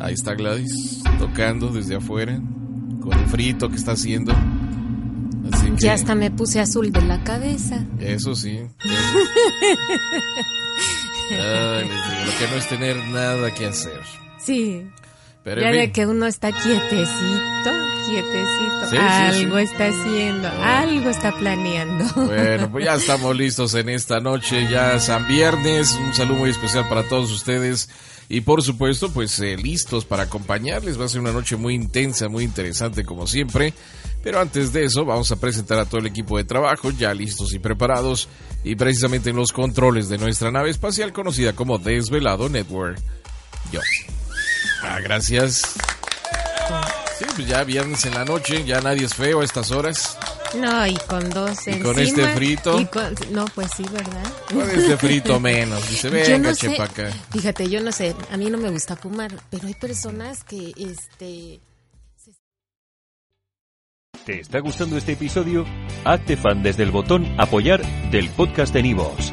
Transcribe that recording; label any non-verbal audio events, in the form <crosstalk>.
Ahí está Gladys, tocando desde afuera, con el frito que está haciendo. Así que, Ya hasta me puse azul de la cabeza. Eso sí. eso. <laughs> Ay, les digo, lo que no es tener nada que hacer. Sí. Pero ya de fin, que uno está quietecito, quietecito. Sí, algo sí. está haciendo, algo está planeando. <laughs> Bueno, pues ya estamos listos en esta noche, ya San Viernes, un saludo muy especial para todos ustedes y por supuesto pues eh, listos para acompañarles, va a ser una noche muy intensa, muy interesante como siempre, pero antes de eso vamos a presentar a todo el equipo de trabajo ya listos y preparados y precisamente en los controles de nuestra nave espacial conocida como Desvelado Network. Yo. Ah, gracias. Sí, pues ya viernes en la noche, ya nadie es feo a estas horas. No, y con dos Y encima. con este frito. y con- no, pues sí, ¿verdad? Con este frito menos. Dice, <laughs> venga, no sé, chepa acá. fíjate, yo no sé, a mí no me gusta fumar, pero hay personas que, este... ¿Te está gustando este episodio? Hazte fan desde el botón Apoyar del podcast de Nivos.